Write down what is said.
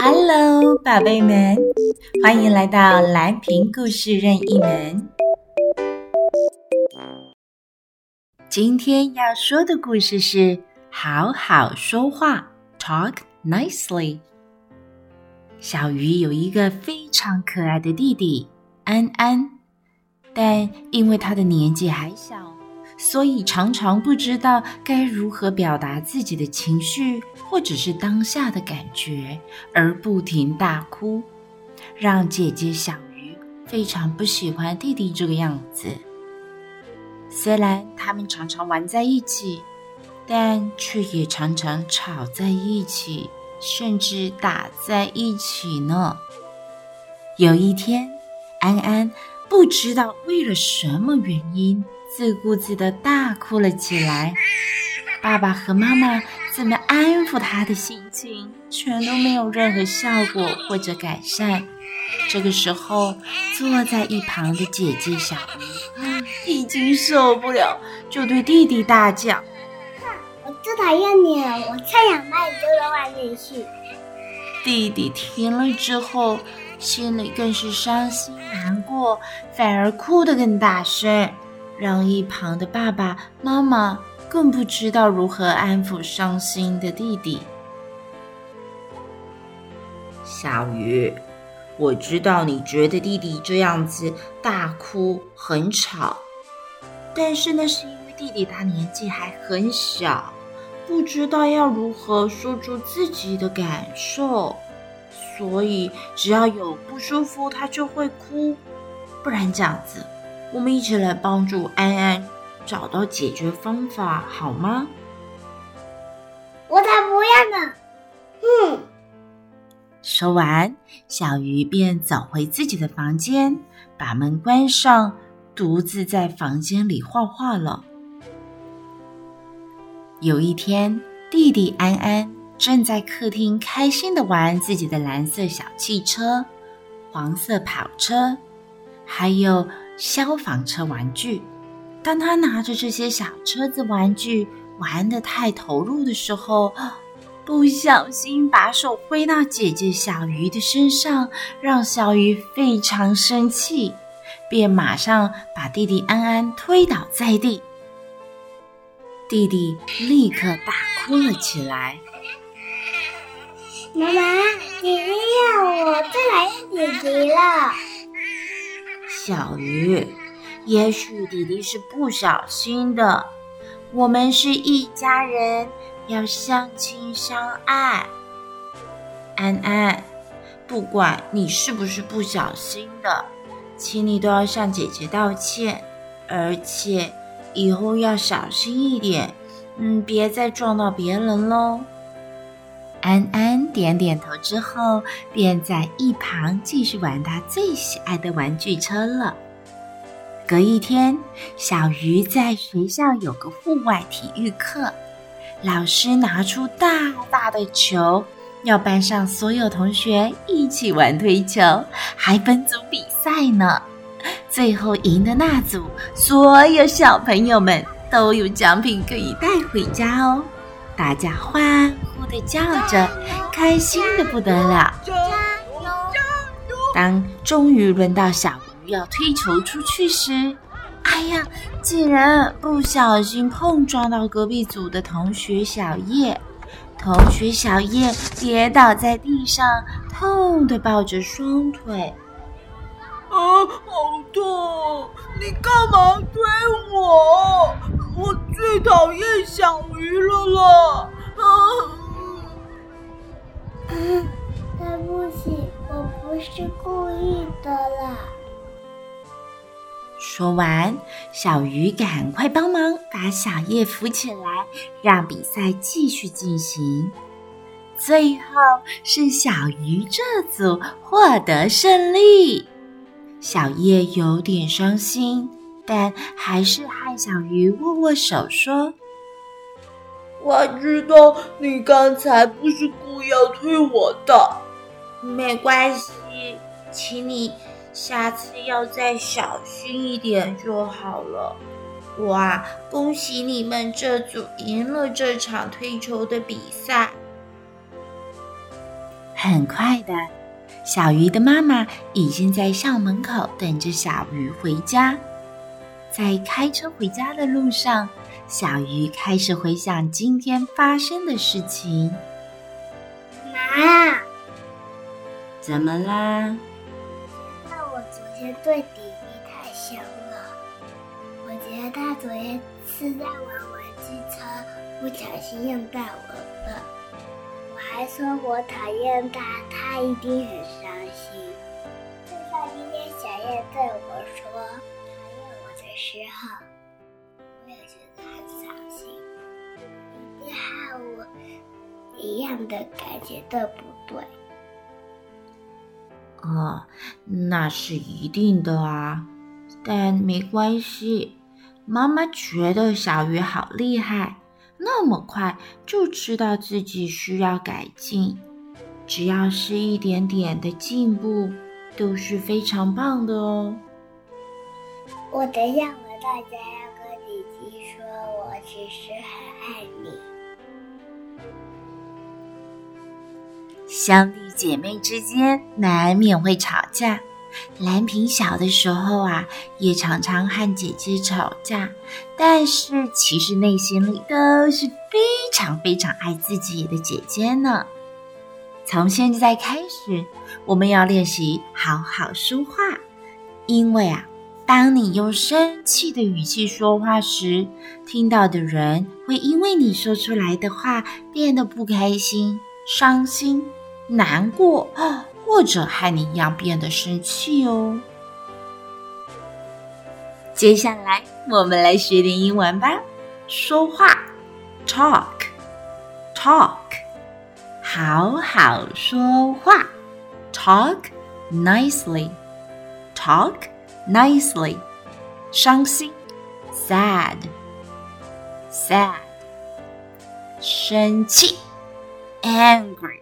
Hello，宝贝们，欢迎来到蓝瓶故事任意门。今天要说的故事是好好说话，Talk nicely。小鱼有一个非常可爱的弟弟安安，但因为他的年纪还小。所以常常不知道该如何表达自己的情绪，或者是当下的感觉，而不停大哭，让姐姐小鱼非常不喜欢弟弟这个样子。虽然他们常常玩在一起，但却也常常吵在一起，甚至打在一起呢。有一天，安安不知道为了什么原因。自顾自的大哭了起来，爸爸和妈妈怎么安抚他的心情，全都没有任何效果或者改善。这个时候，坐在一旁的姐姐小鱼已经受不了，就对弟弟大叫：“我最讨厌你了！我才想把你丢到外面去！”弟弟听了之后，心里更是伤心难过，反而哭得更大声。让一旁的爸爸妈妈更不知道如何安抚伤心的弟弟。小鱼，我知道你觉得弟弟这样子大哭很吵，但是那是因为弟弟他年纪还很小，不知道要如何说出自己的感受，所以只要有不舒服他就会哭，不然这样子。我们一起来帮助安安找到解决方法，好吗？我才不要呢！哼！说完，小鱼便走回自己的房间，把门关上，独自在房间里画画了。有一天，弟弟安安正在客厅开心的玩自己的蓝色小汽车、黄色跑车，还有。消防车玩具。当他拿着这些小车子玩具玩得太投入的时候，不小心把手挥到姐姐小鱼的身上，让小鱼非常生气，便马上把弟弟安安推倒在地。弟弟立刻大哭了起来：“妈妈，姐姐要我，再来姐姐了。”小鱼，也许弟弟是不小心的。我们是一家人，要相亲相爱。安安，不管你是不是不小心的，请你都要向姐姐道歉，而且以后要小心一点，嗯，别再撞到别人喽。安安点点头之后，便在一旁继续玩他最喜爱的玩具车了。隔一天，小鱼在学校有个户外体育课，老师拿出大大的球，要班上所有同学一起玩推球，还分组比赛呢。最后赢的那组，所有小朋友们都有奖品可以带回家哦。大家欢呼的叫着，开心的不得了。当终于轮到小鱼要推球出去时，哎呀，竟然不小心碰撞到隔壁组的同学小叶。同学小叶跌倒在地上，痛的抱着双腿。啊，好痛！你干嘛推我？我最讨厌小鱼了啦！啊，嗯，对不起，我不是故意的啦。说完，小鱼赶快帮忙把小叶扶起来，让比赛继续进行。最后是小鱼这组获得胜利。小叶有点伤心。但还是和小鱼握握手，说：“我知道你刚才不是故意要推我的，没关系，请你下次要再小心一点就好了。哇，恭喜你们这组赢了这场推球的比赛！”很快的，小鱼的妈妈已经在校门口等着小鱼回家。在开车回家的路上，小鱼开始回想今天发生的事情。妈，怎么啦？那我昨天对弟弟太凶了。我觉得他昨天是在玩玩具车，不小心用到我的。我还说我讨厌他，他一定很伤心。就像今天小燕对我说讨厌我的时候，的感觉，对不对？哦，那是一定的啊。但没关系，妈妈觉得小鱼好厉害，那么快就知道自己需要改进。只要是一点点的进步，都是非常棒的哦。我等一下回到家要跟弟弟说，我其实很兄弟姐妹之间难免会吵架。蓝萍小的时候啊，也常常和姐姐吵架，但是其实内心里都是非常非常爱自己的姐姐呢。从现在开始，我们要练习好好说话，因为啊，当你用生气的语气说话时，听到的人会因为你说出来的话变得不开心、伤心、难过。或者和你一样变得生气哦。接下来我们来学点英文吧。说话，talk，talk，好好说话，talk nicely，talk nicely。伤心，sad，sad。生气，angry